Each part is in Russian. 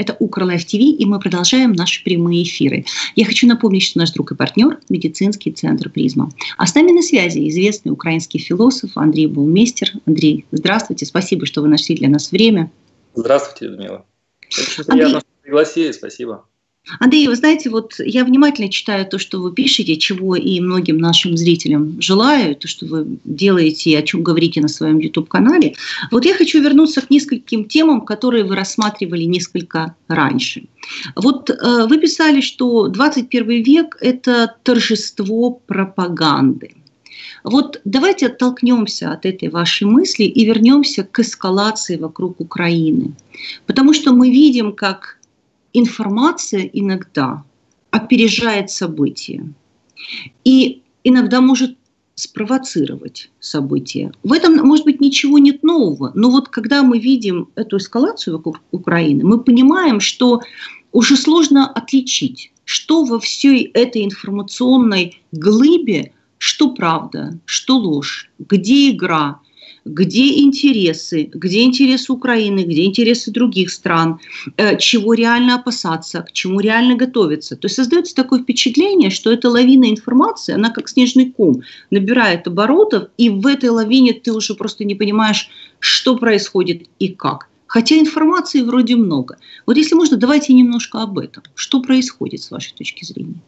Это Укрлайф ТВ, и мы продолжаем наши прямые эфиры. Я хочу напомнить, что наш друг и партнер – медицинский центр «Призма». А с нами на связи известный украинский философ Андрей Баумейстер. Андрей, здравствуйте, спасибо, что вы нашли для нас время. Здравствуйте, Людмила. Очень приятно, Андрей... что пригласили, спасибо. Андрей, вы знаете, вот я внимательно читаю то, что вы пишете, чего и многим нашим зрителям желаю, то, что вы делаете и о чем говорите на своем YouTube-канале. Вот я хочу вернуться к нескольким темам, которые вы рассматривали несколько раньше. Вот э, вы писали, что 21 век – это торжество пропаганды. Вот давайте оттолкнемся от этой вашей мысли и вернемся к эскалации вокруг Украины. Потому что мы видим, как информация иногда опережает события и иногда может спровоцировать события. В этом, может быть, ничего нет нового, но вот когда мы видим эту эскалацию вокруг Украины, мы понимаем, что уже сложно отличить, что во всей этой информационной глыбе, что правда, что ложь, где игра, где интересы, где интересы Украины, где интересы других стран, э, чего реально опасаться, к чему реально готовиться. То есть создается такое впечатление, что эта лавина информации, она как снежный ком, набирает оборотов, и в этой лавине ты уже просто не понимаешь, что происходит и как. Хотя информации вроде много. Вот если можно, давайте немножко об этом. Что происходит с вашей точки зрения?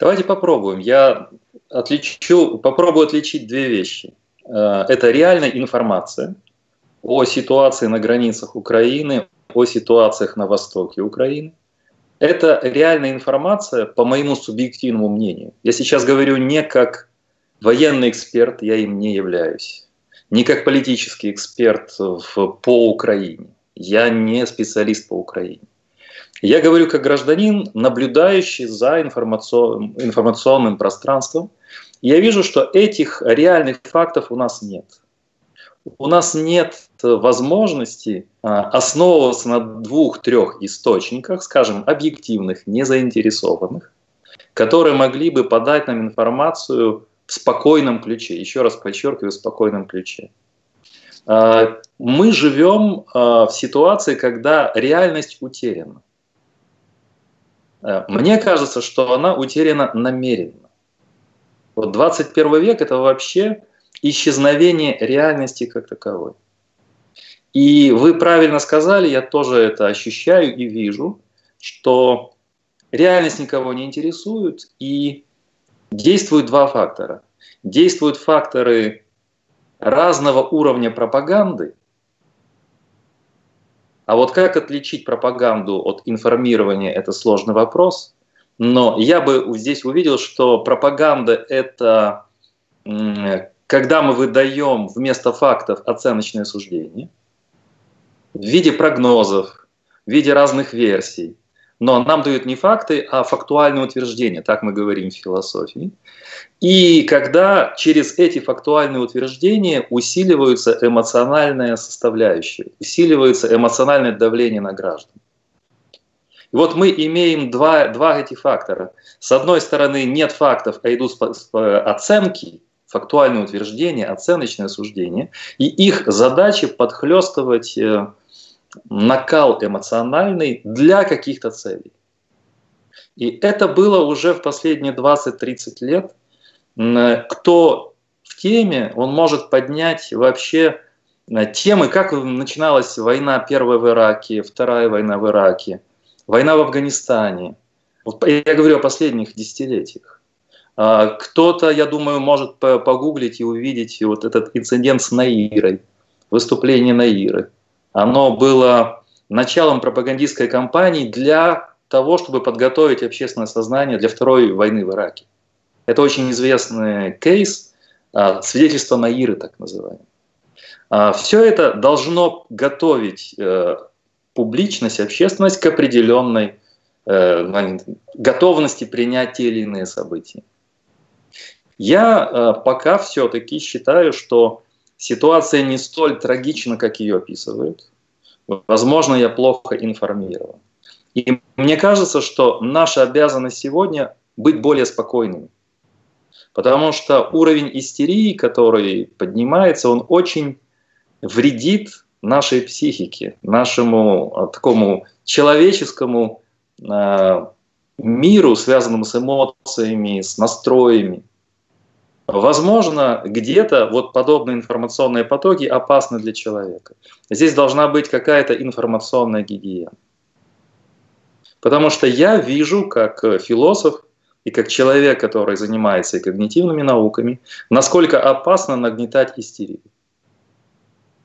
Давайте попробуем. Я отличу, попробую отличить две вещи. Э, это реальная информация о ситуации на границах Украины, о ситуациях на востоке Украины. Это реальная информация, по моему субъективному мнению. Я сейчас говорю не как военный эксперт, я им не являюсь, не как политический эксперт в, по Украине. Я не специалист по Украине. Я говорю как гражданин, наблюдающий за информацион, информационным пространством – я вижу, что этих реальных фактов у нас нет. У нас нет возможности а, основываться на двух-трех источниках, скажем, объективных, незаинтересованных, которые могли бы подать нам информацию в спокойном ключе. Еще раз подчеркиваю, в спокойном ключе. А, мы живем а, в ситуации, когда реальность утеряна. Мне кажется, что она утеряна намеренно. Вот 21 век – это вообще исчезновение реальности как таковой. И вы правильно сказали, я тоже это ощущаю и вижу, что реальность никого не интересует, и действуют два фактора. Действуют факторы разного уровня пропаганды, а вот как отличить пропаганду от информирования – это сложный вопрос. Но я бы здесь увидел, что пропаганда – это когда мы выдаем вместо фактов оценочное суждение в виде прогнозов, в виде разных версий. Но нам дают не факты, а фактуальные утверждения, так мы говорим в философии. И когда через эти фактуальные утверждения усиливаются эмоциональная составляющая, усиливается эмоциональное давление на граждан. И вот мы имеем два, два эти фактора. С одной стороны, нет фактов, а идут оценки, фактуальные утверждения, оценочное суждение. И их задача подхлестывать э, накал эмоциональный для каких-то целей. И это было уже в последние 20-30 лет. Кто в теме, он может поднять вообще э, темы, как начиналась война первая в Ираке, вторая война в Ираке – Война в Афганистане. Я говорю о последних десятилетиях. А, кто-то, я думаю, может погуглить и увидеть вот этот инцидент с Наирой, выступление Наиры. Оно было началом пропагандистской кампании для того, чтобы подготовить общественное сознание для второй войны в Ираке. Это очень известный кейс, а, свидетельство Наиры, так называемое. А, Все это должно готовить э, публичность, общественность к определенной э, готовности принять те или иные события. Я э, пока все-таки считаю, что ситуация не столь трагична, как ее описывают. Возможно, я плохо информирован. И мне кажется, что наша обязанность сегодня быть более спокойными. Потому что уровень истерии, который поднимается, он очень вредит нашей психике, нашему а, такому человеческому э, миру, связанному с эмоциями, с настроями. Возможно, где-то вот подобные информационные потоки опасны для человека. Здесь должна быть какая-то информационная гигиена. Потому что я вижу, как философ и как человек, который занимается и когнитивными науками, насколько опасно нагнетать истерию.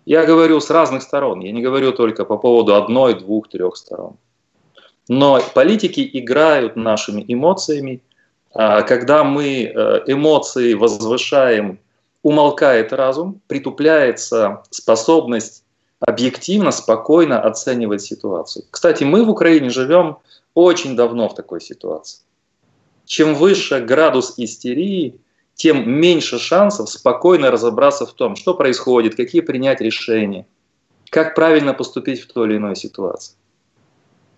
Я говорю с разных сторон, я не говорю только по поводу одной, двух, трех сторон. Но политики играют нашими эмоциями. А когда мы э, эмоции возвышаем, умолкает разум, притупляется способность объективно, спокойно оценивать ситуацию. Кстати, мы в Украине живем очень давно в такой ситуации. Чем выше градус истерии, тем меньше шансов спокойно разобраться в том, что происходит, какие принять решения, как правильно поступить в той или иной ситуации.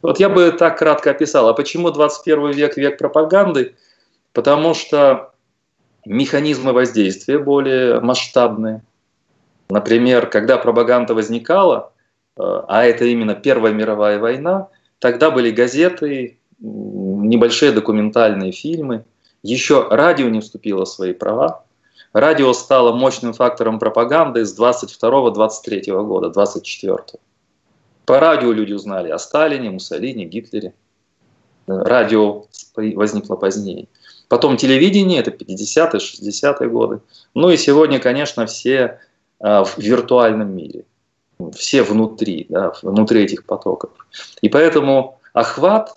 Вот я бы так кратко описал. А почему 21 век – век пропаганды? Потому что механизмы воздействия более масштабные. Например, когда пропаганда возникала, э, а это именно Первая мировая война, тогда были газеты, небольшие документальные фильмы – еще радио не вступило в свои права. Радио стало мощным фактором пропаганды с 22-23 года, 24 -го. По радио люди узнали о Сталине, Муссолини, Гитлере. Радио возникло позднее. Потом телевидение, это 50-е, 60-е годы. Ну и сегодня, конечно, все а, в виртуальном мире. Все внутри, да, внутри этих потоков. И поэтому охват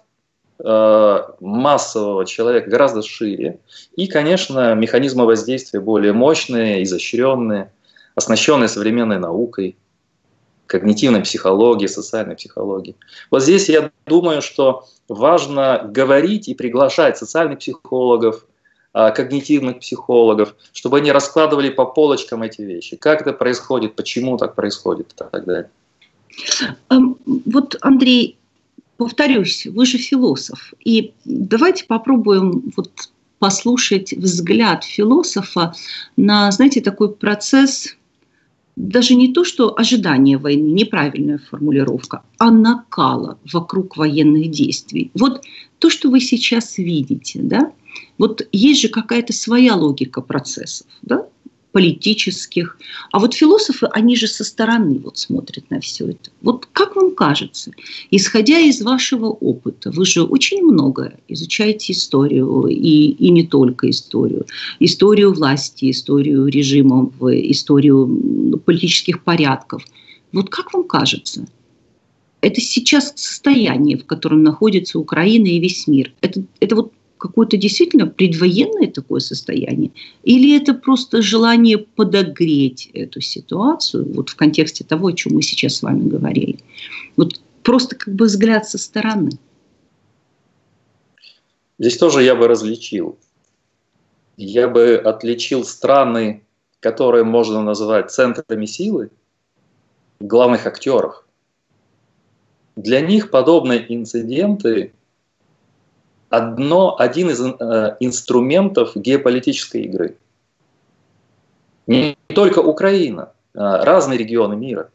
массового человека гораздо шире. И, конечно, механизмы воздействия более мощные, изощренные, оснащенные современной наукой, когнитивной психологией, социальной психологией. Вот здесь я думаю, что важно говорить и приглашать социальных психологов, э, когнитивных психологов, чтобы они раскладывали по полочкам эти вещи. Как это происходит, почему так происходит и так далее. Эм, вот, Андрей, повторюсь, вы же философ. И давайте попробуем вот послушать взгляд философа на, знаете, такой процесс, даже не то, что ожидание войны, неправильная формулировка, а накала вокруг военных действий. Вот то, что вы сейчас видите, да, вот есть же какая-то своя логика процессов, да, политических. А вот философы, они же со стороны вот смотрят на все это. Вот как вам кажется, исходя из вашего опыта, вы же очень много изучаете историю, и, и не только историю, историю власти, историю режимов, историю политических порядков. Вот как вам кажется, это сейчас состояние, в котором находится Украина и весь мир. Это, это вот какое-то действительно предвоенное такое состояние? Или это просто желание подогреть эту ситуацию вот в контексте того, о чем мы сейчас с вами говорили? Вот просто как бы взгляд со стороны. Здесь тоже я бы различил. Я бы отличил страны, которые можно назвать центрами силы, главных актеров. Для них подобные инциденты одно, один из э, инструментов геополитической игры. Не только Украина, а разные регионы мира.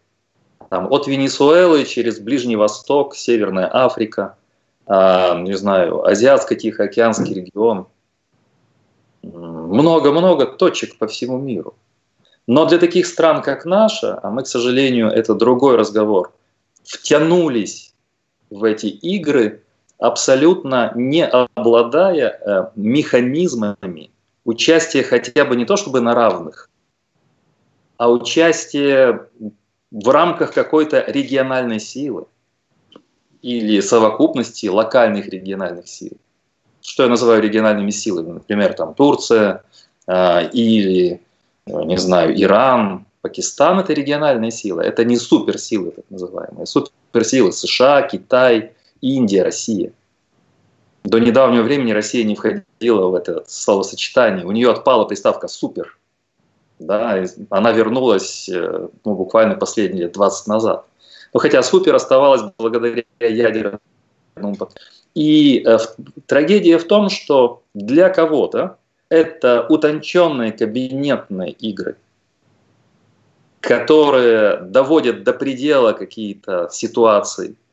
Там, от Венесуэлы через Ближний Восток, Северная Африка, э, не знаю, Азиатско-Тихоокеанский регион. Много-много точек по всему миру. Но для таких стран, как наша, а мы, к сожалению, это другой разговор, втянулись в эти игры абсолютно не обладая э, механизмами участия хотя бы не то чтобы на равных, а участие в рамках какой-то региональной силы или совокупности локальных региональных сил. Что я называю региональными силами? Например, там Турция э, или, э, не знаю, Иран, Пакистан – это региональные силы. Это не суперсилы, так называемые. Суперсилы США, Китай, Индия, Россия. До недавнего времени Россия не входила в это словосочетание. У нее отпала приставка «супер». Да, она вернулась э, ну, буквально последние лет 20 назад. Но хотя супер оставалась благодаря ядерному И э, трагедия в том, что для кого-то это утонченные кабинетные игры, которые доводят до предела какие-то ситуации –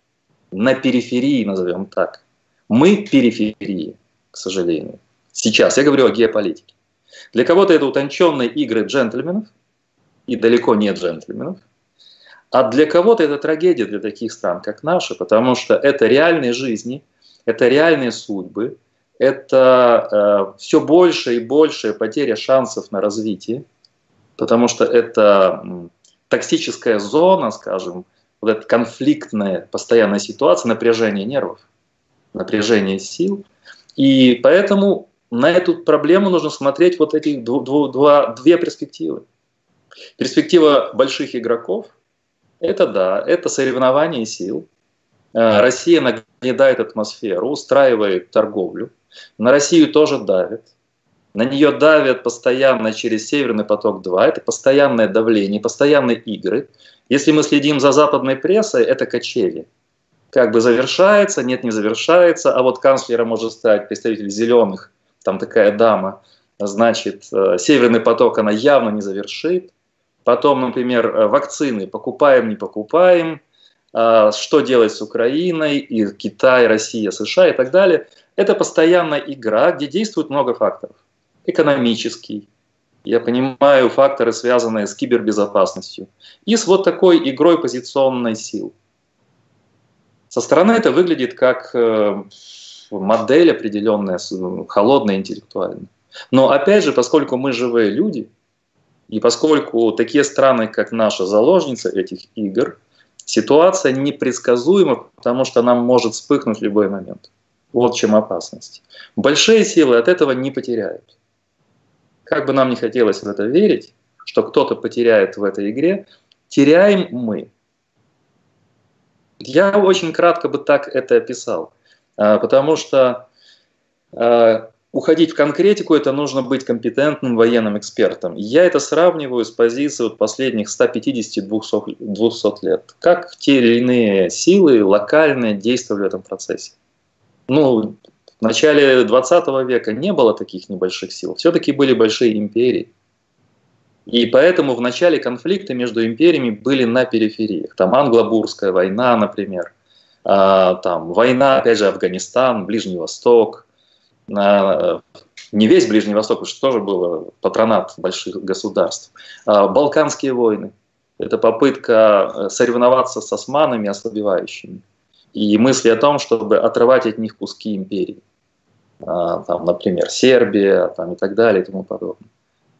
на периферии, назовем так. Мы периферии, к сожалению. Сейчас я говорю о геополитике. Для кого-то это утонченные игры джентльменов, и далеко не джентльменов. А для кого-то это трагедия для таких стран, как наши, потому что это реальные жизни, это реальные судьбы, это э, все больше и больше потеря шансов на развитие, потому что это токсическая зона, скажем, вот эта конфликтная постоянная ситуация, напряжение нервов, напряжение сил. И поэтому на эту проблему нужно смотреть вот эти дв- дв- две перспективы. Перспектива больших игроков – это да, это соревнование сил. Э, Россия нагнетает атмосферу, устраивает торговлю – на Россию тоже давят. На нее давят постоянно через Северный поток-2. Это постоянное давление, постоянные игры. Если мы следим за западной прессой, это качели. Как бы завершается, нет, не завершается, а вот канцлером может стать представитель зеленых, там такая дама, значит, э, Северный поток она явно не завершит. Потом, например, э, вакцины покупаем, не покупаем, э, что делать с Украиной, и Китай, Россия, США и так далее – это постоянная игра, где действует много факторов. Экономический, я понимаю факторы, связанные с кибербезопасностью, и с вот такой игрой позиционной сил. Со стороны это выглядит как э, модель определенная, холодная, интеллектуальная. Но опять же, поскольку мы живые люди, и поскольку такие страны, как наша, заложница этих игр, ситуация непредсказуема, потому что она может вспыхнуть в любой момент. Вот чем опасность. Большие силы от этого не потеряют. Как бы нам не хотелось в это верить, что кто-то потеряет в этой игре, теряем мы. Я очень кратко бы так это описал, а, потому что а, уходить в конкретику, это нужно быть компетентным военным экспертом. Я это сравниваю с позиции вот последних 150-200 лет. Как те или иные силы локальные действовали в этом процессе ну, в начале 20 века не было таких небольших сил, все-таки были большие империи. И поэтому в начале конфликта между империями были на перифериях. Там англо-бурская война, например, а, там война, опять же, Афганистан, Ближний Восток, а, не весь Ближний Восток, потому что тоже было патронат больших государств. А, Балканские войны. Это попытка э, соревноваться с османами ослабевающими и мысли о том, чтобы отрывать от них куски империи. А, там, например, Сербия там, и так далее и тому подобное.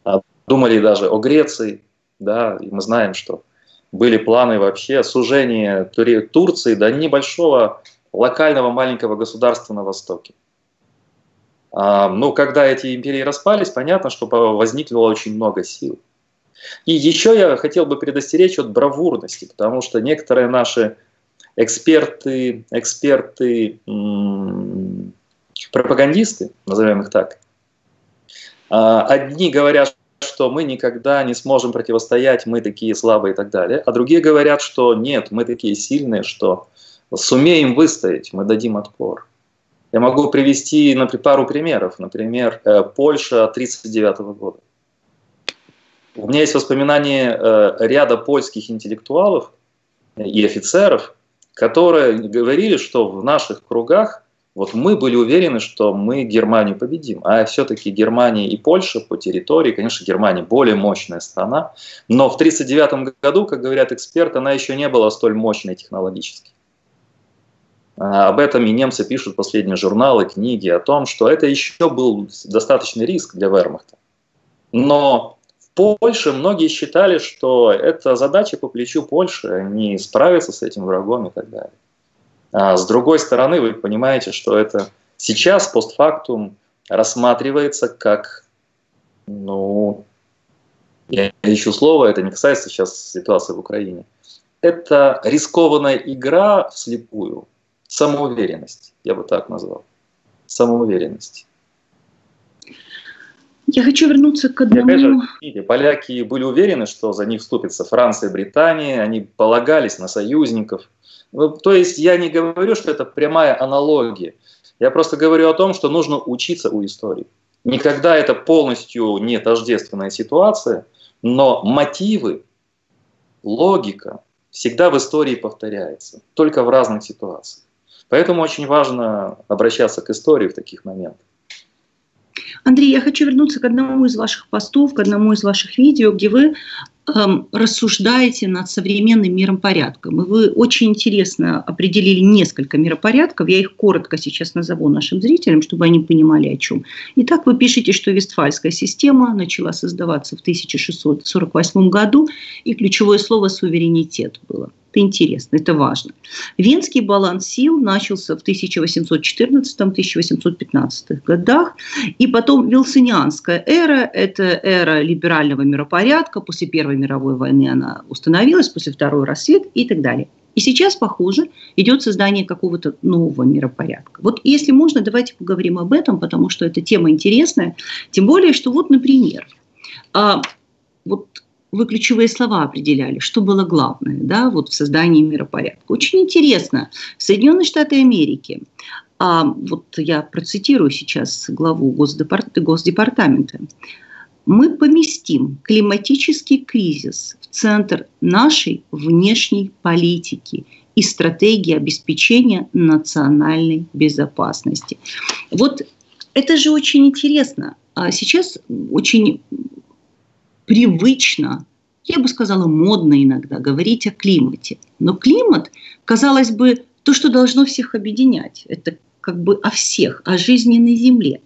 А, думали даже о Греции, да, и мы знаем, что были планы вообще сужения Турции до небольшого локального маленького государства на Востоке. А, ну, когда эти империи распались, понятно, что возникло очень много сил. И еще я хотел бы предостеречь от бравурности, потому что некоторые наши эксперты, эксперты, пропагандисты, назовем их так, а, одни говорят, что мы никогда не сможем противостоять, мы такие слабые и так далее, а другие говорят, что нет, мы такие сильные, что сумеем выстоять, мы дадим отпор. Я могу привести например, пару примеров. Например, э, Польша 1939 года. У меня есть воспоминания э, ряда польских интеллектуалов и офицеров, которые говорили, что в наших кругах вот мы были уверены, что мы Германию победим. А все-таки Германия и Польша по территории, конечно, Германия более мощная страна, но в 1939 году, как говорят эксперты, она еще не была столь мощной технологически. А, об этом и немцы пишут последние журналы, книги о том, что это еще был достаточный риск для вермахта. Но Польше многие считали, что это задача по плечу Польши, они справятся с этим врагом и так далее. А с другой стороны, вы понимаете, что это сейчас постфактум рассматривается как, ну, я ищу слово, это не касается сейчас ситуации в Украине. Это рискованная игра вслепую, самоуверенность, я бы так назвал, самоуверенность. Я хочу вернуться к одному... опять же, поляки были уверены, что за них вступятся Франция Британия, они полагались на союзников. Ну, то есть я не говорю, что это прямая аналогия. Я просто говорю о том, что нужно учиться у истории. Никогда это полностью не тождественная ситуация, но мотивы, логика, всегда в истории повторяется, только в разных ситуациях. Поэтому очень важно обращаться к истории в таких моментах. Андрей, я хочу вернуться к одному из ваших постов, к одному из ваших видео, где вы эм, рассуждаете над современным миром порядком. И вы очень интересно определили несколько миропорядков. Я их коротко сейчас назову нашим зрителям, чтобы они понимали, о чем. Итак, вы пишете, что Вестфальская система начала создаваться в 1648 году, и ключевое слово «суверенитет» было – это интересно, это важно. Венский баланс сил начался в 1814-1815 годах, и потом Вилсонианская эра – это эра либерального миропорядка. После Первой мировой войны она установилась, после Второй – рассвет и так далее. И сейчас, похоже, идет создание какого-то нового миропорядка. Вот если можно, давайте поговорим об этом, потому что эта тема интересная. Тем более, что вот, например, а, вот вы ключевые слова определяли, что было главное да, вот в создании миропорядка. Очень интересно. Соединенные Штаты Америки, а вот я процитирую сейчас главу Госдепарт... Госдепартамента, мы поместим климатический кризис в центр нашей внешней политики и стратегии обеспечения национальной безопасности. Вот это же очень интересно. А сейчас очень привычно, я бы сказала, модно иногда говорить о климате. Но климат, казалось бы, то, что должно всех объединять. Это как бы о всех, о жизни на Земле.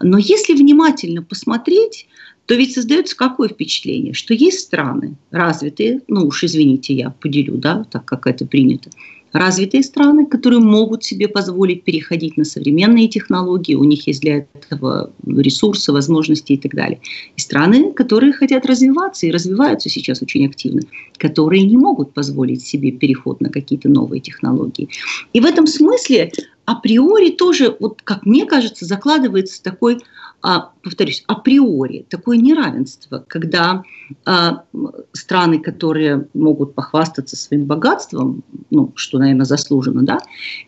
Но если внимательно посмотреть, то ведь создается какое впечатление, что есть страны развитые, ну уж извините, я поделю, да, так как это принято, развитые страны, которые могут себе позволить переходить на современные технологии, у них есть для этого ресурсы, возможности и так далее. И страны, которые хотят развиваться и развиваются сейчас очень активно, которые не могут позволить себе переход на какие-то новые технологии. И в этом смысле априори тоже, вот как мне кажется, закладывается такой а, повторюсь, априори такое неравенство, когда а, страны, которые могут похвастаться своим богатством, ну, что, наверное, заслуженно, да,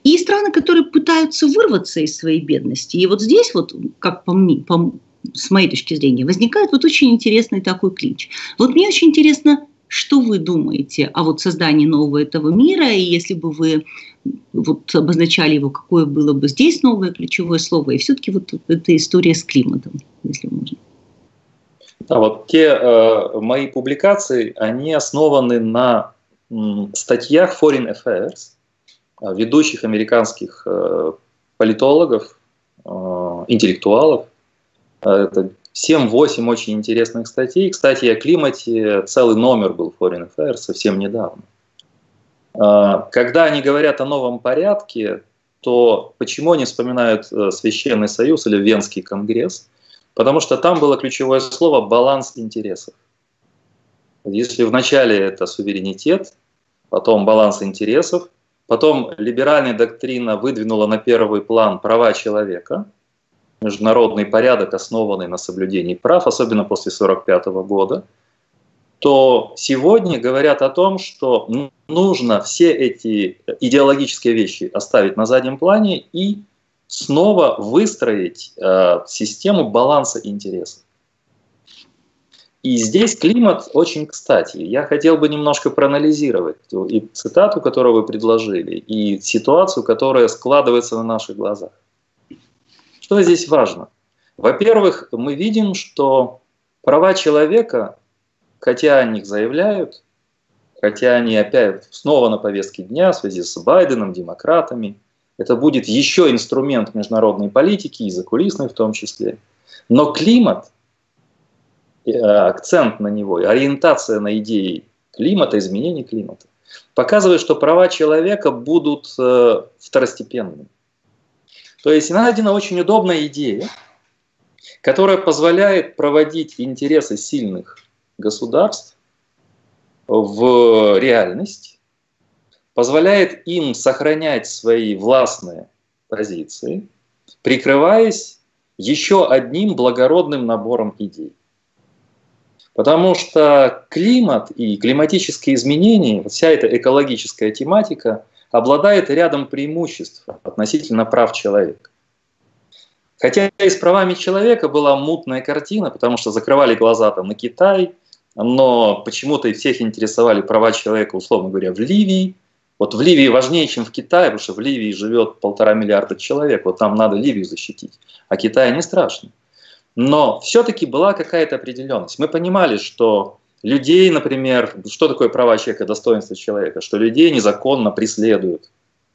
и страны, которые пытаются вырваться из своей бедности. И вот здесь вот, как по мне, по, с моей точки зрения, возникает вот очень интересный такой клинч. Вот мне очень интересно, что вы думаете о вот создании нового этого мира, и если бы вы вот обозначали его, какое было бы здесь новое ключевое слово, и все-таки вот эта история с климатом, если можно. Да, вот те э, мои публикации, они основаны на м, статьях Foreign Affairs, э, ведущих американских э, политологов, э, интеллектуалов. Э, это 7-8 очень интересных статей. Кстати, о климате целый номер был Foreign Affairs совсем недавно. А, когда они говорят о новом порядке, то почему они вспоминают э, Священный Союз или Венский конгресс? Потому что там было ключевое слово «баланс интересов». Если вначале это суверенитет, потом баланс интересов, потом либеральная доктрина выдвинула на первый план права человека – международный порядок, основанный на соблюдении прав, особенно после 1945 года, то сегодня говорят о том, что нужно все эти идеологические вещи оставить на заднем плане и снова выстроить э, систему баланса интересов. И здесь климат очень кстати. Я хотел бы немножко проанализировать и цитату, которую вы предложили, и ситуацию, которая складывается на наших глазах. Что здесь важно? Во-первых, мы видим, что права человека, хотя о них заявляют, хотя они опять снова на повестке дня в связи с Байденом, демократами, это будет еще инструмент международной политики и закулисной в том числе. Но климат, э, акцент на него, ориентация на идеи климата, изменения климата, показывает, что права человека будут э, второстепенными. То есть найдена очень удобная идея, которая позволяет проводить интересы сильных государств в реальность, позволяет им сохранять свои властные позиции, прикрываясь еще одним благородным набором идей. Потому что климат и климатические изменения, вся эта экологическая тематика обладает рядом преимуществ относительно прав человека. Хотя и с правами человека была мутная картина, потому что закрывали глаза там на Китай, но почему-то всех интересовали права человека, условно говоря, в Ливии. Вот в Ливии важнее, чем в Китае, потому что в Ливии живет полтора миллиарда человек, вот там надо Ливию защитить, а Китай не страшно. Но все-таки была какая-то определенность. Мы понимали, что людей, например, что такое права человека, достоинство человека, что людей незаконно преследуют,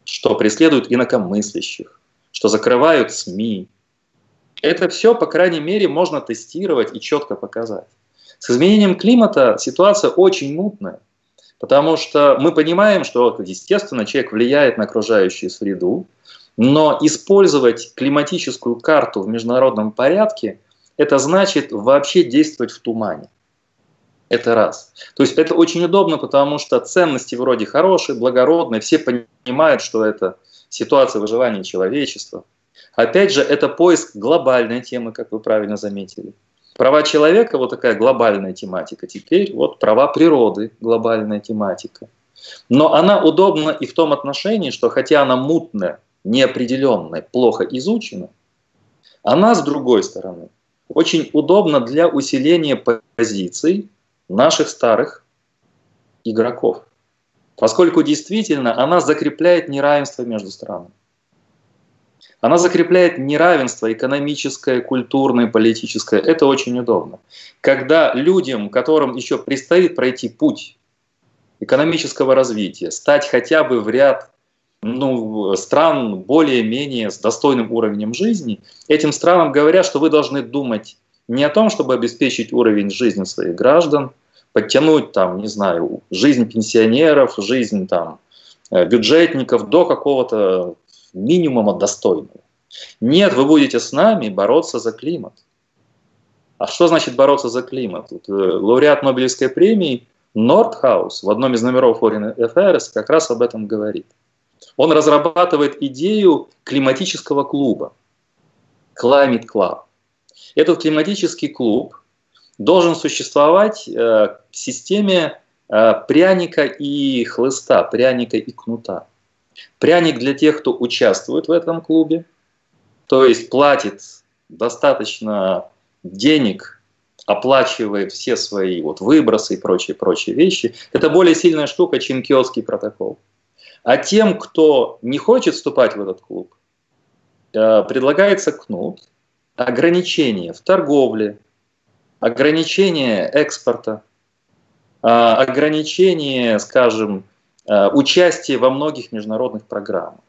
что преследуют инакомыслящих, что закрывают СМИ. Это все, по крайней мере, можно тестировать и четко показать. С изменением климата ситуация очень мутная, потому что мы понимаем, что, естественно, человек влияет на окружающую среду, но использовать климатическую карту в международном порядке – это значит вообще действовать в тумане. Это раз. То есть это очень удобно, потому что ценности вроде хорошие, благородные, все понимают, что это ситуация выживания человечества. Опять же, это поиск глобальной темы, как вы правильно заметили. Права человека, вот такая глобальная тематика. Теперь вот права природы, глобальная тематика. Но она удобна и в том отношении, что хотя она мутная, неопределенная, плохо изучена, она, с другой стороны, очень удобна для усиления позиций наших старых игроков. Поскольку действительно она закрепляет неравенство между странами. Она закрепляет неравенство экономическое, культурное, политическое. Это очень удобно. Когда людям, которым еще предстоит пройти путь экономического развития, стать хотя бы в ряд ну, стран более-менее с достойным уровнем жизни, этим странам говорят, что вы должны думать не о том, чтобы обеспечить уровень жизни своих граждан, подтянуть там, не знаю, жизнь пенсионеров, жизнь там э, бюджетников до какого-то минимума достойного. Нет, вы будете с нами бороться за климат. А что значит бороться за климат? Вот, э, лауреат Нобелевской премии Нордхаус в одном из номеров Foreign Affairs как раз об этом говорит. Он разрабатывает идею климатического клуба, Climate Club. Этот климатический клуб должен существовать э, в системе э, пряника и хлыста, пряника и кнута. Пряник для тех, кто участвует в этом клубе, то есть платит достаточно денег, оплачивает все свои вот выбросы и прочие-прочие вещи. Это более сильная штука, чем киотский протокол. А тем, кто не хочет вступать в этот клуб, э, предлагается кнут, ограничения в торговле, ограничение экспорта, а, ограничение, скажем, а, участия во многих международных программах.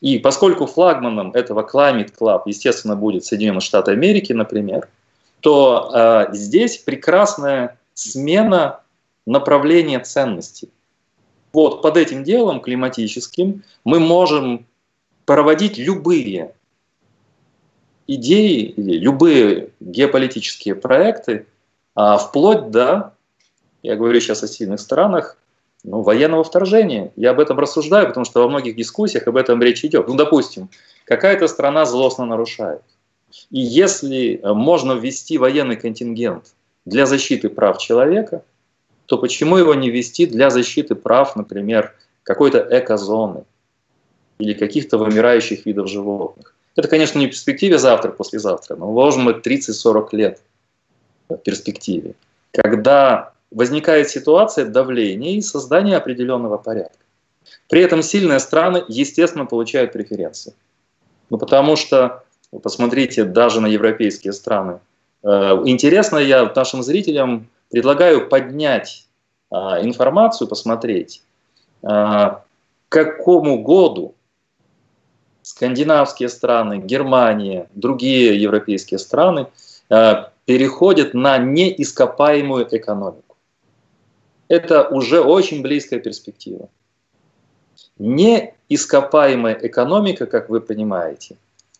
И поскольку флагманом этого Climate Club, естественно, будет Соединенные Штаты Америки, например, то э, здесь прекрасная смена направления ценностей. Вот под этим делом климатическим мы можем проводить любые идеи любые геополитические проекты, а вплоть до, я говорю сейчас о сильных странах, ну, военного вторжения. Я об этом рассуждаю, потому что во многих дискуссиях об этом речь идет. Ну, допустим, какая-то страна злостно нарушает. И если можно ввести военный контингент для защиты прав человека, то почему его не ввести для защиты прав, например, какой-то экозоны или каких-то вымирающих видов животных? Это, конечно, не в перспективе завтра, послезавтра, но должен быть 30-40 лет в перспективе, когда возникает ситуация давления и создания определенного порядка. При этом сильные страны, естественно, получают преференции. Ну, потому что, посмотрите, даже на европейские страны. Э, интересно, я нашим зрителям предлагаю поднять а, информацию, посмотреть, а, к какому году скандинавские страны, Германия, другие европейские страны э, переходят на неископаемую экономику. Это уже очень близкая перспектива. Неископаемая экономика, как вы понимаете,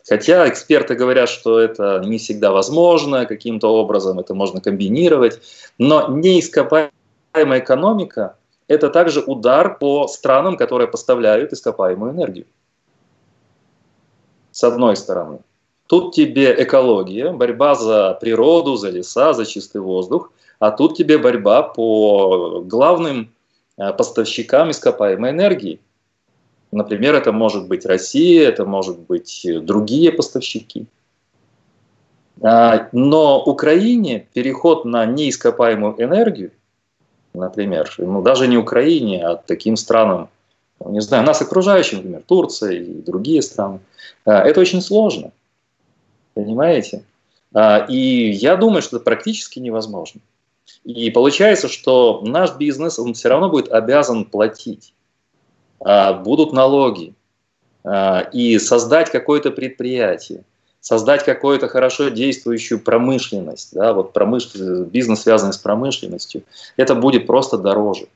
хотя эксперты говорят, что это не всегда возможно, каким-то образом это можно комбинировать, но неископаемая экономика – это также удар по странам, которые поставляют ископаемую энергию с одной стороны. Тут тебе экология, борьба за природу, за леса, за чистый воздух, а тут тебе борьба по главным э, поставщикам ископаемой энергии. Например, это может быть Россия, это может быть другие поставщики. А, но Украине переход на неископаемую энергию, например, ну, даже не Украине, а таким странам, не знаю, нас окружающим, например, Турция и другие страны, а, это очень сложно. Понимаете? А, и я думаю, что это практически невозможно. И получается, что наш бизнес, он все равно будет обязан платить. Будут налоги. И создать какое-то предприятие создать какую-то хорошо действующую промышленность, да, вот промыш... бизнес, связанный с промышленностью, это будет просто дороже.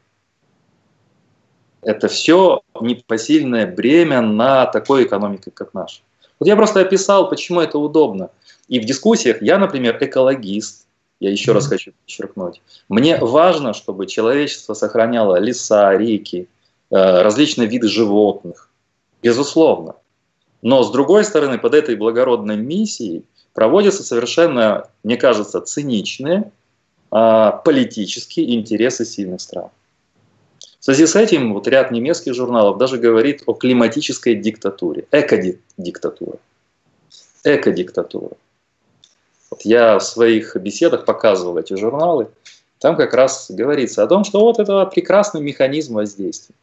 Это все непосильное бремя на такой экономике, как наша. Вот я просто описал, почему это удобно. И в дискуссиях я, например, экологист, я еще раз хочу подчеркнуть. Мне важно, чтобы человечество сохраняло леса, реки, э, различные виды животных. Безусловно. Но с другой стороны, под этой благородной миссией проводятся совершенно, мне кажется, циничные а, политические интересы сильных стран. В связи с этим вот ряд немецких журналов даже говорит о климатической диктатуре, экодиктатура. Экодиктатура. Вот я в своих беседах показывал эти журналы, там как раз говорится о том, что вот это прекрасный механизм воздействия.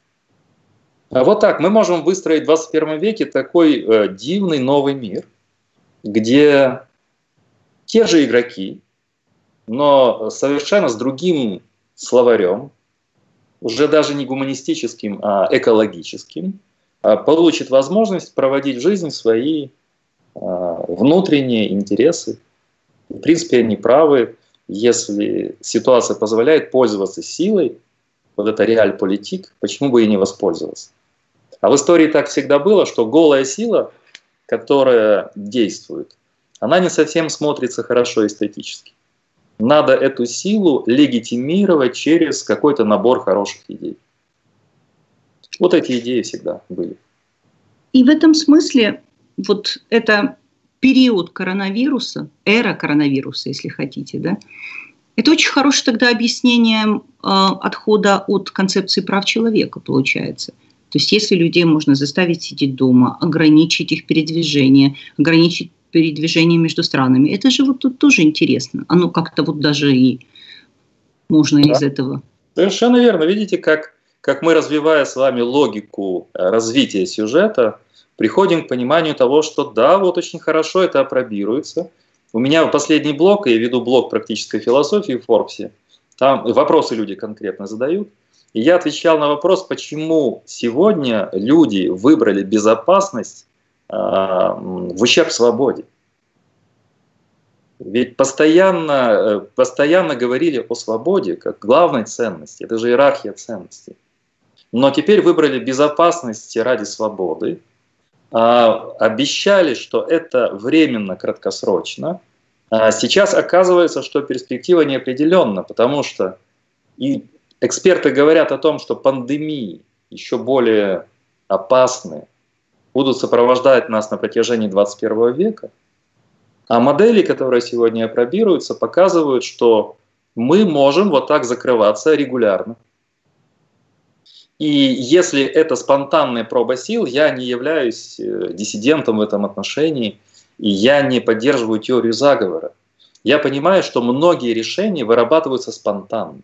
А вот так мы можем выстроить в 21 веке такой э, дивный новый мир, где те же игроки, но совершенно с другим словарем, уже даже не гуманистическим, а экологическим, а получит возможность проводить в жизнь свои а, внутренние интересы. В принципе, они правы, если ситуация позволяет пользоваться силой, вот это реаль политик, почему бы и не воспользоваться. А в истории так всегда было, что голая сила, которая действует, она не совсем смотрится хорошо эстетически. Надо эту силу легитимировать через какой-то набор хороших идей. Вот эти идеи всегда были. И в этом смысле вот это период коронавируса, эра коронавируса, если хотите, да, это очень хорошее тогда объяснение э, отхода от концепции прав человека, получается. То есть если людей можно заставить сидеть дома, ограничить их передвижение, ограничить передвижение между странами, это же вот тут тоже интересно. Оно как-то вот даже и можно да. из этого. Совершенно верно. Видите, как, как мы, развивая с вами логику э, развития сюжета, приходим к пониманию того, что да, вот очень хорошо это опробируется. У меня последний блок, я веду блок практической философии в Форбсе, там вопросы люди конкретно задают – и я отвечал на вопрос, почему сегодня люди выбрали безопасность в ущерб свободе. Ведь постоянно, э, постоянно говорили о свободе как главной ценности. Это же иерархия ценностей. Но теперь выбрали безопасность ради свободы. А, обещали, что это временно, краткосрочно. А сейчас оказывается, что перспектива неопределенна, потому что и Эксперты говорят о том, что пандемии еще более опасные будут сопровождать нас на протяжении 21 века. А модели, которые сегодня опробируются, показывают, что мы можем вот так закрываться регулярно. И если это спонтанная проба сил, я не являюсь э, диссидентом в этом отношении, и я не поддерживаю теорию заговора. Я понимаю, что многие решения вырабатываются спонтанно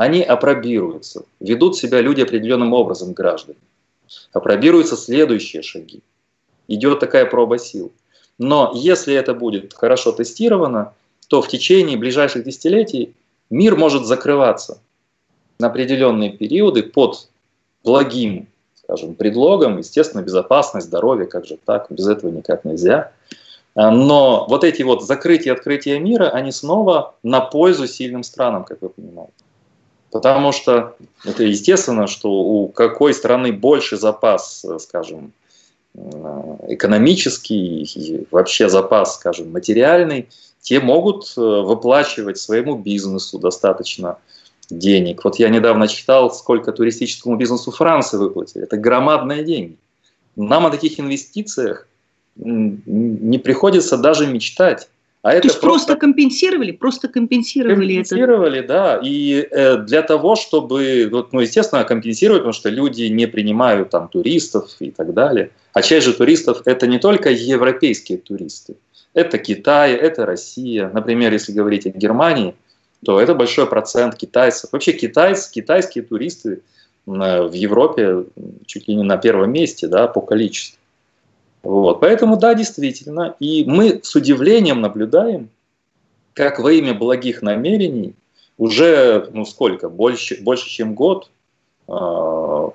они опробируются, ведут себя люди определенным образом, граждане. Опробируются следующие шаги. Идет такая проба сил. Но если это будет хорошо тестировано, то в течение ближайших десятилетий мир может закрываться на определенные периоды под благим, скажем, предлогом, естественно, безопасность, здоровье, как же так, без этого никак нельзя. Но вот эти вот закрытия и открытия мира, они снова на пользу сильным странам, как вы понимаете. Потому что это естественно, что у какой страны больше запас, скажем, экономический и вообще запас, скажем, материальный, те могут э, выплачивать своему бизнесу достаточно денег. Вот я недавно читал, сколько туристическому бизнесу Франции выплатили. Это громадные деньги. Нам о таких инвестициях не приходится даже мечтать. А То это есть просто, просто компенсировали, просто компенсировали, компенсировали это. да. И э, для того, чтобы, вот, ну, естественно, компенсировать, потому что люди не принимают там туристов и так далее. А часть же туристов это не только европейские туристы, Это Китай, это Россия. Например, если говорить о Германии, то это большой процент китайцев. Вообще китайцы, китайские туристы в Европе чуть ли не на первом месте да, по количеству. Вот. Поэтому да, действительно. И мы с удивлением наблюдаем, как во имя благих намерений уже, ну сколько, больше, больше чем год, а,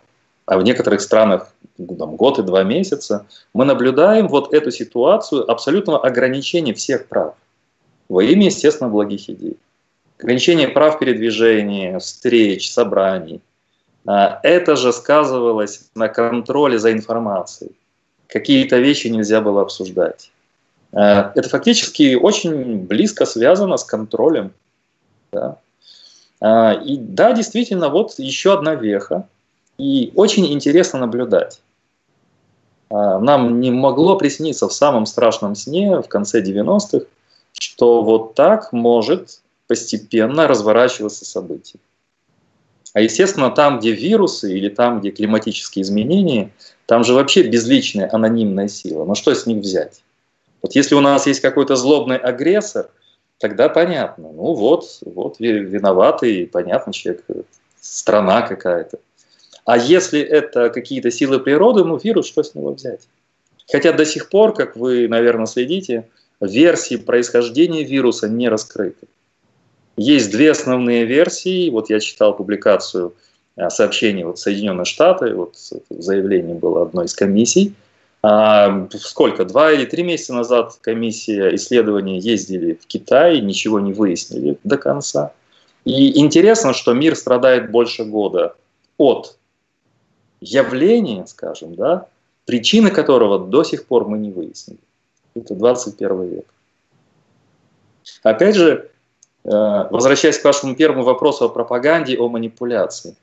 а в некоторых странах там, год и два месяца, мы наблюдаем вот эту ситуацию абсолютного ограничения всех прав во имя, естественно, благих идей. Ограничение прав передвижения, встреч, собраний. А, это же сказывалось на контроле за информацией. Какие-то вещи нельзя было обсуждать. А, это фактически очень близко связано с контролем. Да? А, и да, действительно, вот еще одна веха. И очень интересно наблюдать. Нам не могло присниться в самом страшном сне в конце 90-х, что вот так может постепенно разворачиваться событие. А естественно, там, где вирусы или там, где климатические изменения, там же вообще безличная анонимная сила. Ну что с них взять? Вот если у нас есть какой-то злобный агрессор, тогда понятно. Ну вот, вот виноватый, понятно, человек, страна какая-то. А если это какие-то силы природы, ну вирус, что с него взять? Хотя до сих пор, как вы, наверное, следите, версии происхождения вируса не раскрыты. Есть две основные версии. Вот я читал публикацию э, сообщений вот Соединенные Штаты, вот заявление было одной из комиссий. А, сколько? Два или три месяца назад комиссия исследования ездили в Китай, ничего не выяснили до конца. И интересно, что мир страдает больше года от явления, скажем, да, причины которого до сих пор мы не выяснили. Это 21 век. Опять же, Э, возвращаясь к вашему первому вопросу о пропаганде, о манипуляции.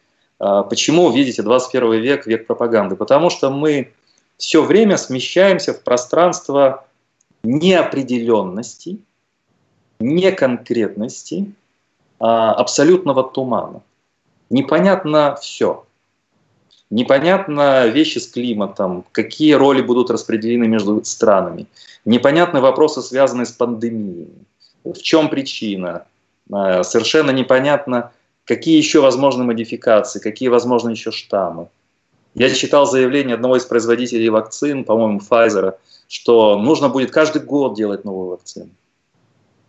Э, почему, видите, 21 век – век пропаганды? Потому что мы все время смещаемся в пространство неопределенности, неконкретности, а абсолютного тумана. Непонятно все. Непонятно вещи с климатом, какие роли будут распределены между странами. Непонятны вопросы, связанные с пандемиями. В чем причина? Э, совершенно непонятно, какие еще возможны модификации, какие возможны еще штаммы. Я читал заявление одного из производителей вакцин, по-моему, Pfizer, что нужно будет каждый год делать новую вакцину.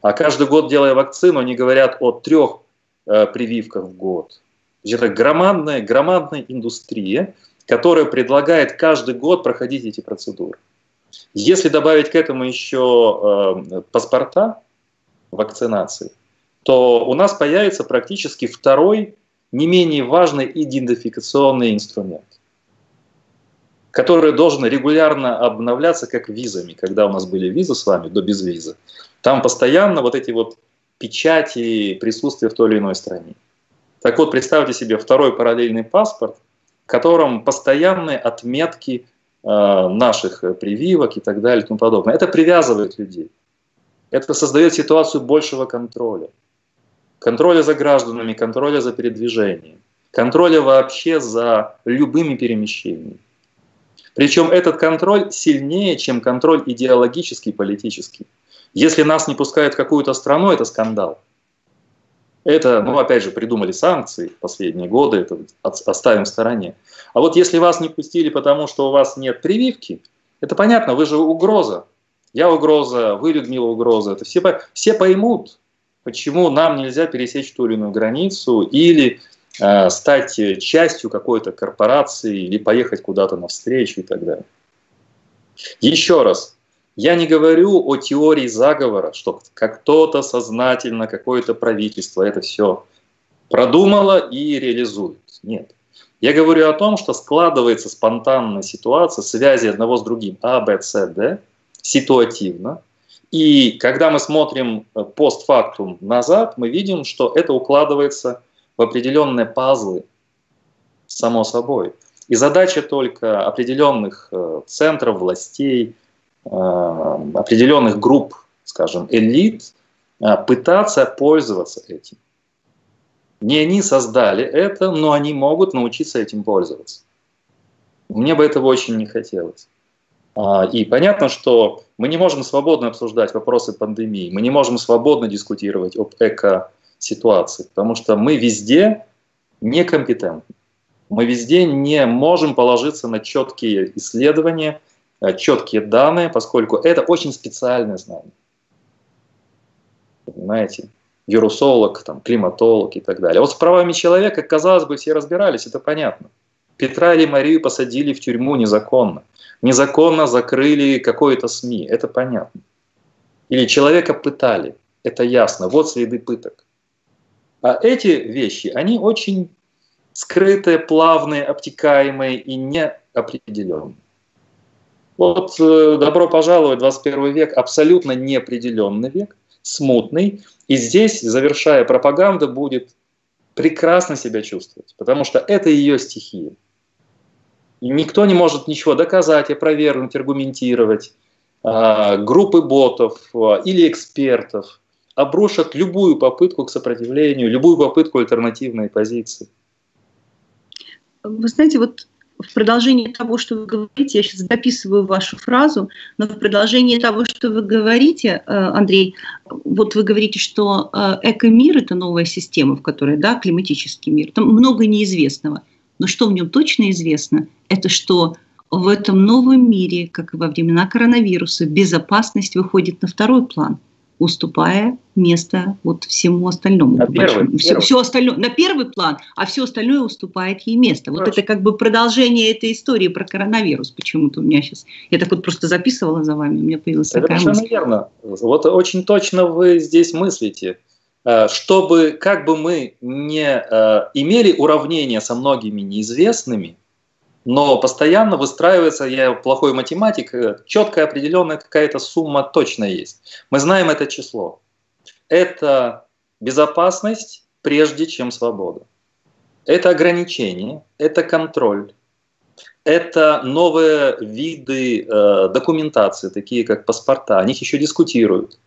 А каждый год, делая вакцину, они говорят о трех э, прививках в год. Это громадная, громадная индустрия, которая предлагает каждый год проходить эти процедуры. Если добавить к этому еще э, паспорта вакцинации, то у нас появится практически второй, не менее важный идентификационный инструмент, который должен регулярно обновляться как визами. Когда у нас были визы с вами, до безвиза, там постоянно вот эти вот печати присутствия в той или иной стране. Так вот, представьте себе второй параллельный паспорт, в котором постоянные отметки э, наших прививок и так далее и тому подобное. Это привязывает людей. Это создает ситуацию большего контроля контроля за гражданами, контроля за передвижением, контроля вообще за любыми перемещениями. Причем этот контроль сильнее, чем контроль идеологический, политический. Если нас не пускают в какую-то страну, это скандал. Это, ну, опять же, придумали санкции последние годы, это оставим в стороне. А вот если вас не пустили, потому что у вас нет прививки, это понятно, вы же угроза. Я угроза, вы, Людмила, угроза. Это все, все поймут, почему нам нельзя пересечь ту или иную границу или э, стать частью какой-то корпорации или поехать куда-то навстречу и так далее. Еще раз, я не говорю о теории заговора, что как кто-то сознательно, какое-то правительство это все продумало и реализует. Нет. Я говорю о том, что складывается спонтанная ситуация, связи одного с другим, А, Б, С, Д, ситуативно – и когда мы смотрим э, постфактум назад, мы видим, что это укладывается в определенные пазлы, само собой. И задача только определенных э, центров, властей, э, определенных групп, скажем, элит, пытаться пользоваться этим. Не они создали это, но они могут научиться этим пользоваться. Мне бы этого очень не хотелось. А, и понятно, что мы не можем свободно обсуждать вопросы пандемии, мы не можем свободно дискутировать об эко-ситуации, потому что мы везде некомпетентны. Мы везде не можем положиться на четкие исследования, э, четкие данные, поскольку это очень специальное знание. Понимаете? Вирусолог, там, климатолог и так далее. Вот с правами человека, казалось бы, все разбирались, это понятно. Петра или Марию посадили в тюрьму незаконно незаконно закрыли какое-то СМИ, это понятно. Или человека пытали, это ясно, вот следы пыток. А эти вещи, они очень скрытые, плавные, обтекаемые и неопределенные. Вот э, добро пожаловать в 21 век, абсолютно неопределенный век, смутный. И здесь, завершая пропаганда, будет прекрасно себя чувствовать, потому что это ее стихия. Никто не может ничего доказать, опровергнуть, аргументировать. А, группы ботов а, или экспертов обрушат любую попытку к сопротивлению, любую попытку альтернативной позиции. Вы знаете, вот в продолжении того, что вы говорите, я сейчас записываю вашу фразу, но в продолжении того, что вы говорите, э, Андрей, вот вы говорите, что э, эко-мир – это новая система, в которой, да, климатический мир, там много неизвестного – но что в нем точно известно, это что в этом новом мире, как и во времена коронавируса, безопасность выходит на второй план, уступая место вот всему остальному. На первый, все, все остальное на первый план, а все остальное уступает ей место. Хорошо. Вот это как бы продолжение этой истории про коронавирус. Почему-то у меня сейчас я так вот просто записывала за вами, у меня появилась это такая мысль. верно. Вот очень точно вы здесь мыслите. Э, чтобы, как бы мы не э, имели уравнение со многими неизвестными, но постоянно выстраивается, я плохой математик, э, четкая определенная какая-то сумма точно есть. Мы знаем это число. Это безопасность прежде, чем свобода. Это ограничение, это контроль, это новые виды э, документации, такие как паспорта, о них еще дискутируют.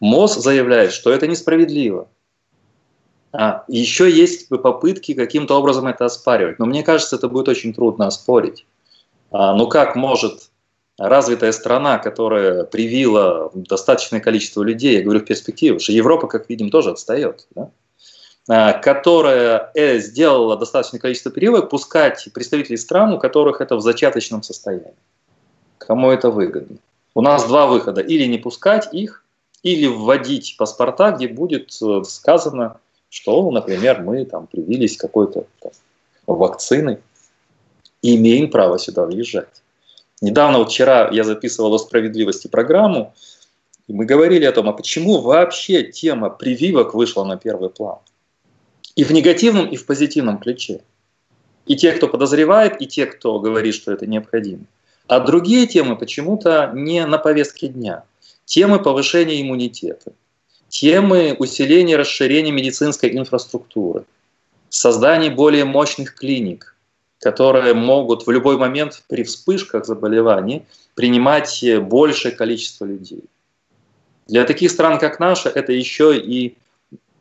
МОЗ заявляет, что это несправедливо. А, еще есть попытки каким-то образом это оспаривать, но мне кажется, это будет очень трудно оспорить. А, ну как может развитая страна, которая привила достаточное количество людей, я говорю в перспективе, что Европа, как видим, тоже отстает, да? а, которая э, сделала достаточное количество прививок, пускать представителей стран, у которых это в зачаточном состоянии. Кому это выгодно? У нас два выхода. Или не пускать их, или вводить паспорта, где будет э, сказано, что, например, мы там привились какой-то вакциной и имеем право сюда въезжать. Недавно, вот вчера я записывал о справедливости программу, и мы говорили о том, а почему вообще тема прививок вышла на первый план. И в негативном, и в позитивном ключе. И те, кто подозревает, и те, кто говорит, что это необходимо. А другие темы почему-то не на повестке дня – темы повышения иммунитета, темы усиления и расширения медицинской инфраструктуры, создание более мощных клиник, которые могут в любой момент при вспышках заболеваний принимать большее количество людей. Для таких стран, как наша, это еще и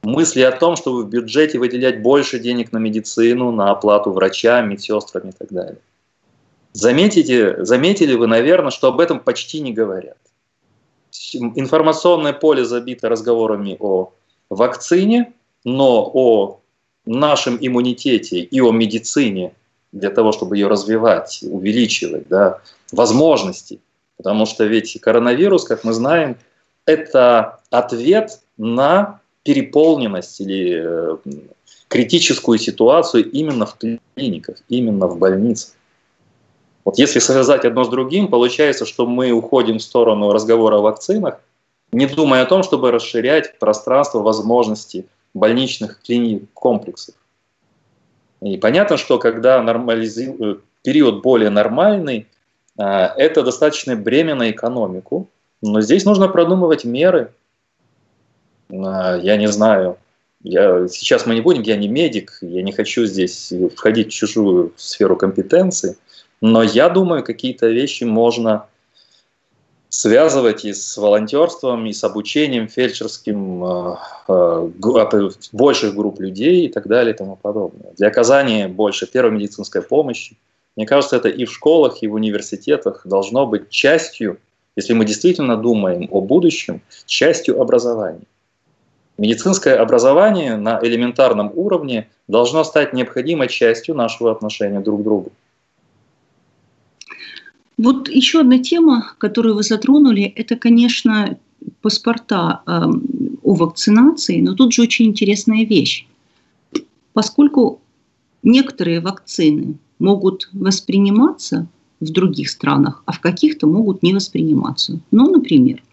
мысли о том, чтобы в бюджете выделять больше денег на медицину, на оплату врачам, медсестрам и так далее. Заметите, заметили вы, наверное, что об этом почти не говорят информационное поле забито разговорами о вакцине, но о нашем иммунитете и о медицине для того, чтобы ее развивать, увеличивать, да, возможности. Потому что ведь коронавирус, как мы знаем, это ответ на переполненность или э, критическую ситуацию именно в клиниках, именно в больницах. Вот если связать одно с другим, получается, что мы уходим в сторону разговора о вакцинах, не думая о том, чтобы расширять пространство возможностей больничных клиник, комплексов. И понятно, что когда нормализи... Э, период более нормальный, э, это достаточно бремя на экономику, но здесь нужно продумывать меры. Э, я не знаю, я, сейчас мы не будем, я не медик, я не хочу здесь входить в чужую сферу компетенции, но я думаю, какие-то вещи можно связывать и с волонтерством, и с обучением фельдшерским э, э, больших групп людей и так далее и тому подобное. Для оказания больше первой медицинской помощи, Мне кажется, это и в школах, и в университетах должно быть частью, если мы действительно думаем о будущем, частью образования. Медицинское образование на элементарном уровне должно стать необходимой частью нашего отношения друг к другу. Вот еще одна тема, которую вы затронули, это, конечно, паспорта э, о вакцинации, но тут же очень интересная вещь. Поскольку некоторые вакцины могут восприниматься в других странах, а в каких-то могут не восприниматься. Ну, например,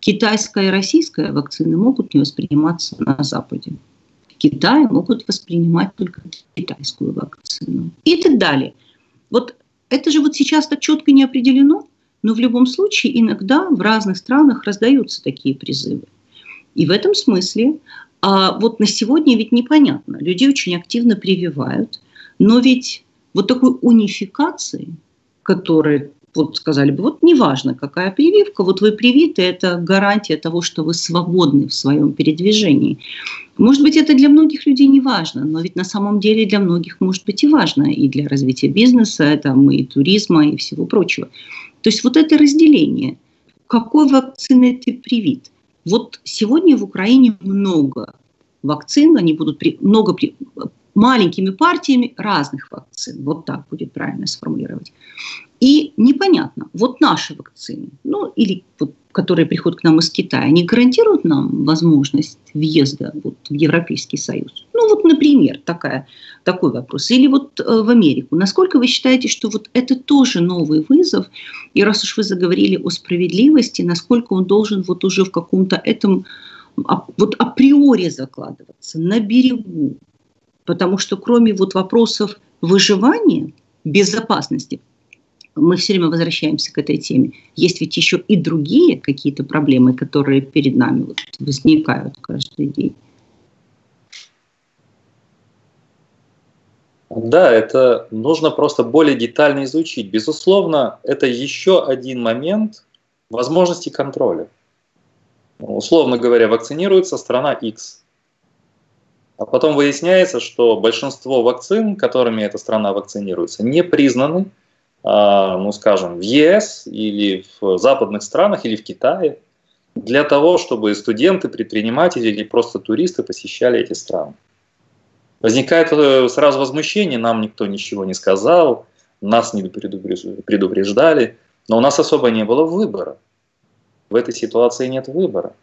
китайская и российская вакцины могут не восприниматься на Западе. Китае могут воспринимать только китайскую вакцину. И так далее. Вот это же вот сейчас так четко не определено, но в любом случае иногда в разных странах раздаются такие призывы. И в этом смысле а вот на сегодня ведь непонятно. Люди очень активно прививают, но ведь вот такой унификации, которой вот сказали бы, вот неважно, какая прививка, вот вы привиты, это гарантия того, что вы свободны в своем передвижении. Может быть, это для многих людей не важно, но ведь на самом деле для многих может быть и важно, и для развития бизнеса, там, и туризма, и всего прочего. То есть вот это разделение, какой вакцины ты привит. Вот сегодня в Украине много вакцин, они будут при, много при, маленькими партиями разных вакцин. Вот так будет правильно сформулировать. И непонятно, вот наши вакцины, ну или вот, которые приходят к нам из Китая, они гарантируют нам возможность въезда вот, в Европейский Союз? Ну вот, например, такая, такой вопрос. Или вот э, в Америку. Насколько вы считаете, что вот это тоже новый вызов? И раз уж вы заговорили о справедливости, насколько он должен вот уже в каком-то этом вот априори закладываться на берегу? Потому что кроме вот вопросов выживания, безопасности, мы все время возвращаемся к этой теме. Есть ведь еще и другие какие-то проблемы, которые перед нами вот возникают каждый день. Да, это нужно просто более детально изучить. Безусловно, это еще один момент возможности контроля. Условно говоря, вакцинируется страна X. А потом выясняется, что большинство вакцин, которыми эта страна вакцинируется, не признаны ну, скажем, в ЕС или в западных странах или в Китае, для того, чтобы студенты, предприниматели или просто туристы посещали эти страны. Возникает э, сразу возмущение, нам никто ничего не сказал, нас не предупреждали, но у нас особо не было выбора. В этой ситуации нет выбора.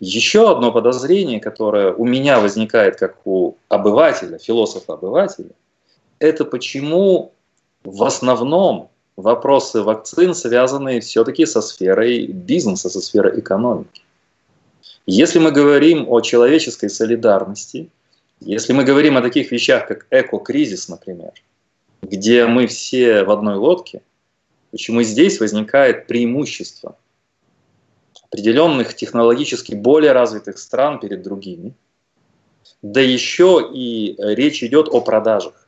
Еще одно подозрение, которое у меня возникает как у обывателя, философа-обывателя, это почему в основном вопросы вакцин связаны все-таки со сферой бизнеса, со сферой экономики. Если мы говорим о человеческой солидарности, если мы говорим о таких вещах, как эко-кризис, например, где мы все в одной лодке, почему здесь возникает преимущество определенных технологически более развитых стран перед другими, да еще и речь идет о продажах.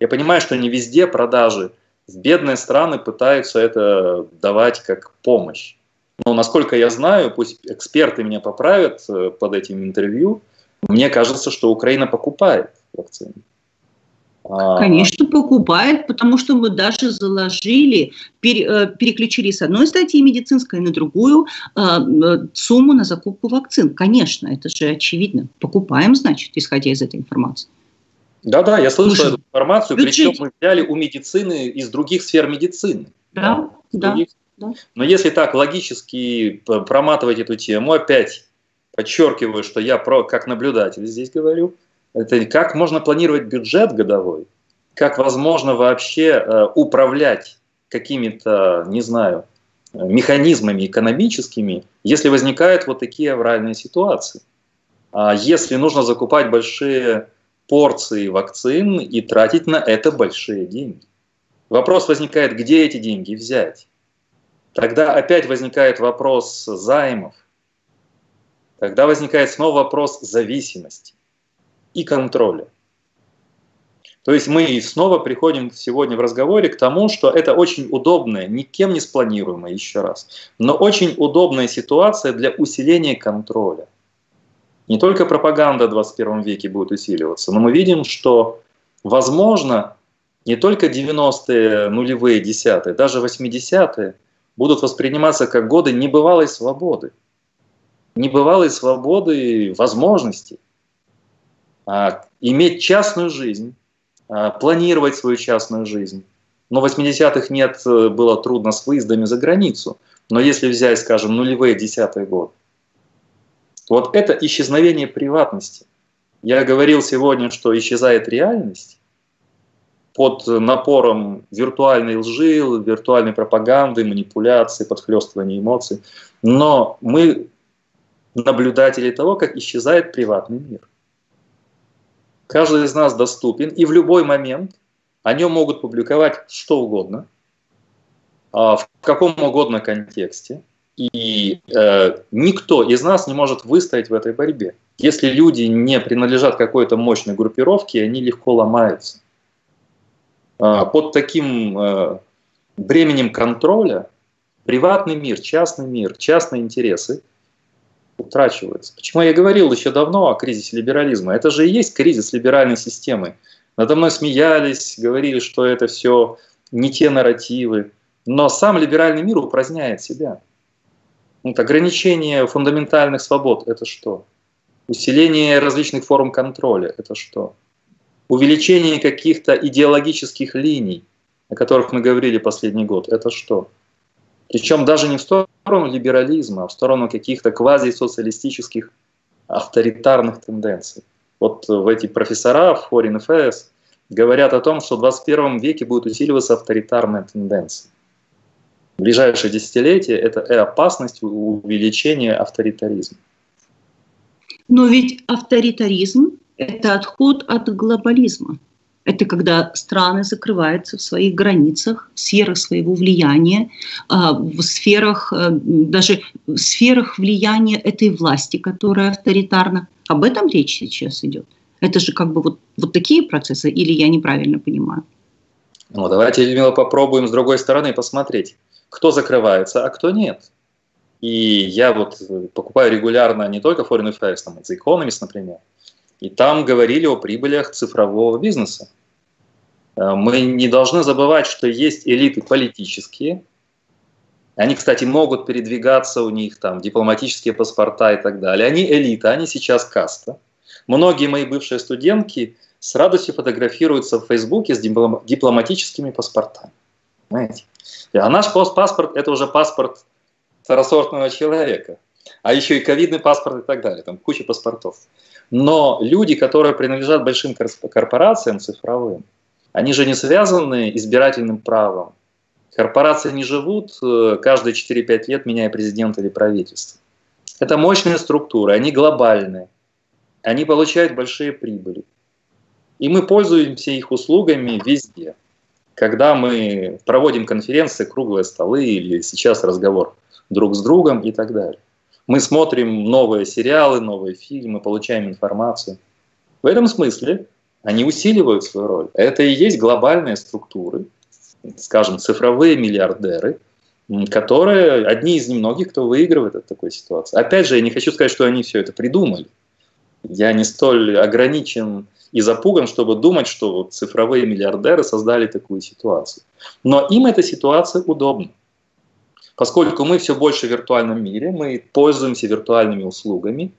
Я понимаю, что не везде продажи. Бедные страны пытаются это давать как помощь. Но насколько я знаю, пусть эксперты меня поправят э, под этим интервью, мне кажется, что Украина покупает вакцины. А, Конечно, покупает, потому что мы даже заложили, э, переключили с одной статьи медицинской на другую э, сумму на закупку вакцин. Конечно, это же очевидно. Покупаем, значит, исходя из этой информации. Да-да, я слышал Слушай, эту информацию, причем мы взяли у медицины из других сфер медицины. Да, да. Других. да. Но если так логически проматывать эту тему, опять подчеркиваю, что я про, как наблюдатель здесь говорю, это как можно планировать бюджет годовой, как возможно вообще э, управлять какими-то, не знаю, механизмами экономическими, если возникают вот такие авральные ситуации. А если нужно закупать большие порции вакцин и тратить на это большие деньги. Вопрос возникает, где эти деньги взять? Тогда опять возникает вопрос займов. Тогда возникает снова вопрос зависимости и контроля. То есть мы снова приходим сегодня в разговоре к тому, что это очень удобная, никем не спланируемая, еще раз, но очень удобная ситуация для усиления контроля. Не только пропаганда в 21 веке будет усиливаться, но мы видим, что, возможно, не только 90-е, нулевые, десятые, даже 80-е будут восприниматься как годы небывалой свободы. Небывалой свободы возможностей. А, иметь частную жизнь, а, планировать свою частную жизнь. Но в 80-х нет, э, было трудно с выездами за границу. Но если взять, скажем, нулевые, десятые годы, вот это исчезновение приватности. Я говорил сегодня, что исчезает реальность под напором виртуальной лжи, виртуальной пропаганды, манипуляции, подхлестывания эмоций. Но мы наблюдатели того, как исчезает приватный мир. Каждый из нас доступен, и в любой момент о нем могут публиковать что угодно, а, в каком угодно контексте. И э, никто из нас не может выстоять в этой борьбе. Если люди не принадлежат какой-то мощной группировке, они легко ломаются. Э, под таким э, бременем контроля приватный мир, частный мир, частные интересы – утрачивается. Почему я говорил еще давно о кризисе либерализма? Это же и есть кризис либеральной системы. Надо мной смеялись, говорили, что это все не те нарративы. Но сам либеральный мир упраздняет себя. Вот ограничение фундаментальных свобод – это что? Усиление различных форм контроля – это что? Увеличение каких-то идеологических линий, о которых мы говорили последний год – это что? Причем даже не в сторону либерализма, а в сторону каких-то квазисоциалистических авторитарных тенденций. Вот в эти профессора в Foreign Affairs говорят о том, что в 21 веке будет усиливаться авторитарная тенденция. Ближайшие десятилетия это и опасность увеличения авторитаризма. Но ведь авторитаризм – это отход от глобализма. Это когда страны закрываются в своих границах, в сферах своего влияния, а, в сферах, э, даже в сферах влияния этой власти, которая авторитарна. Об этом речь сейчас идет. Это же как бы вот, вот такие процессы, или я неправильно понимаю? Ну, давайте, Людмила, попробуем с другой стороны посмотреть, кто закрывается, а кто нет. И я вот покупаю регулярно не только Foreign Affairs, там, The Economist, например, и там говорили о прибылях цифрового бизнеса. Э, мы не должны забывать, что есть элиты политические. Они, кстати, могут передвигаться, у них там дипломатические паспорта и так далее. Они элита, они сейчас каста. Многие мои бывшие студентки с радостью фотографируются в Фейсбуке с дипломатическими паспортами. Знаете? А наш паспорт – это уже паспорт второсортного человека. А еще и ковидный паспорт и так далее. Там куча паспортов. Но люди, которые принадлежат большим корпорациям цифровым, они же не связаны избирательным правом. Корпорации не живут э, каждые 4-5 лет, меняя президента или правительство. Это мощные структуры, они глобальные. Они получают большие прибыли. И мы пользуемся их услугами везде. Когда мы проводим конференции, круглые столы или сейчас разговор друг с другом и так далее. Мы смотрим новые сериалы, новые фильмы, получаем информацию. В этом смысле они усиливают свою роль. Это и есть глобальные структуры, скажем, цифровые миллиардеры, которые одни из немногих, кто выигрывает от такой ситуации. Опять же, я не хочу сказать, что они все это придумали. Я не столь ограничен и запуган, чтобы думать, что вот цифровые миллиардеры создали такую ситуацию. Но им эта ситуация удобна. Поскольку мы все больше в виртуальном мире, мы пользуемся виртуальными услугами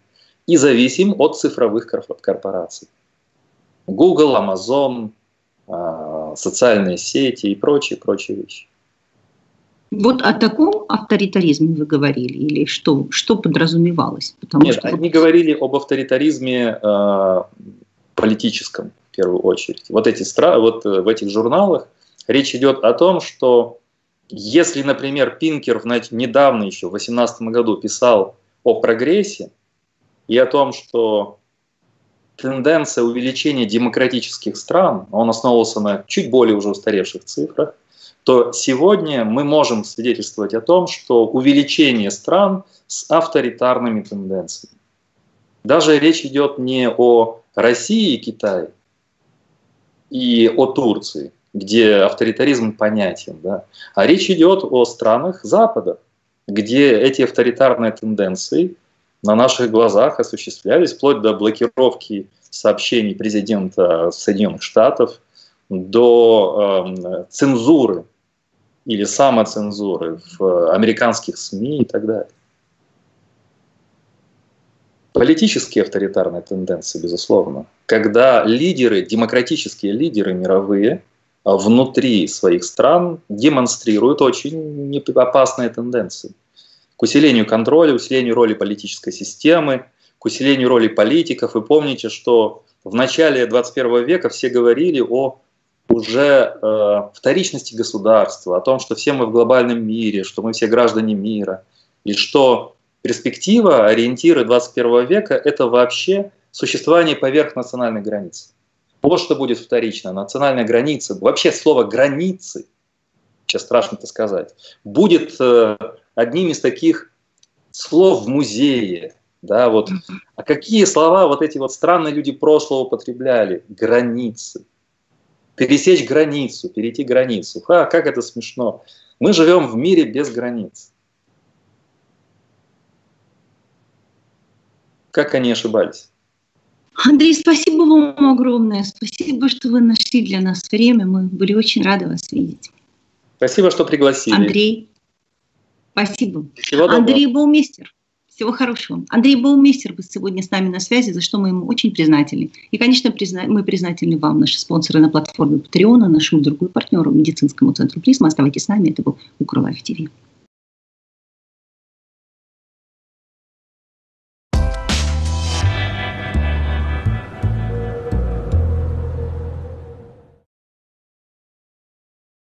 и зависим от цифровых корпораций. Google, Amazon, а, социальные сети и прочие, прочие вещи. Вот о таком авторитаризме вы говорили или что, что подразумевалось? Потому Нет, что они говорили об авторитаризме э, политическом в первую очередь. Вот, эти, вот э, в этих журналах речь идет о том, что если, например, Пинкер недавно еще, в 2018 году, писал о прогрессе и о том, что тенденция увеличения демократических стран, он основывался на чуть более уже устаревших цифрах, то сегодня мы можем свидетельствовать о том, что увеличение стран с авторитарными тенденциями. Даже речь идет не о России и Китае и о Турции, где авторитаризм понятен, да? а речь идет о странах Запада, где эти авторитарные тенденции на наших глазах осуществлялись, вплоть до блокировки сообщений президента Соединенных Штатов, до э, цензуры или самоцензуры в американских СМИ и так далее. Политические авторитарные тенденции, безусловно, когда лидеры, демократические лидеры мировые, внутри своих стран демонстрируют очень опасные тенденции к усилению контроля, усилению роли политической системы, к усилению роли политиков. Вы помните, что в начале 21 века все говорили о уже э, вторичности государства, о том, что все мы в глобальном мире, что мы все граждане мира, и что перспектива, ориентиры 21 века – это вообще существование поверх национальной границы. Вот что будет вторично. Национальная граница, вообще слово «границы», сейчас страшно это сказать, будет э, одним из таких слов в музее. Да, вот. А какие слова вот эти вот странные люди прошлого употребляли? Границы. Пересечь границу, перейти границу. Ха, как это смешно. Мы живем в мире без границ. Как они ошибались? Андрей, спасибо вам огромное. Спасибо, что вы нашли для нас время. Мы были очень рады вас видеть. Спасибо, что пригласили. Андрей, спасибо. Всего Андрей Баумейстер. Всего хорошего. Андрей Баумейстер был сегодня с нами на связи, за что мы ему очень признательны. И, конечно, призна... мы признательны вам, наши спонсоры на платформе Patreon, нашему другому партнеру, медицинскому центру Призма. Оставайтесь с нами. Это был Укролайф ТВ.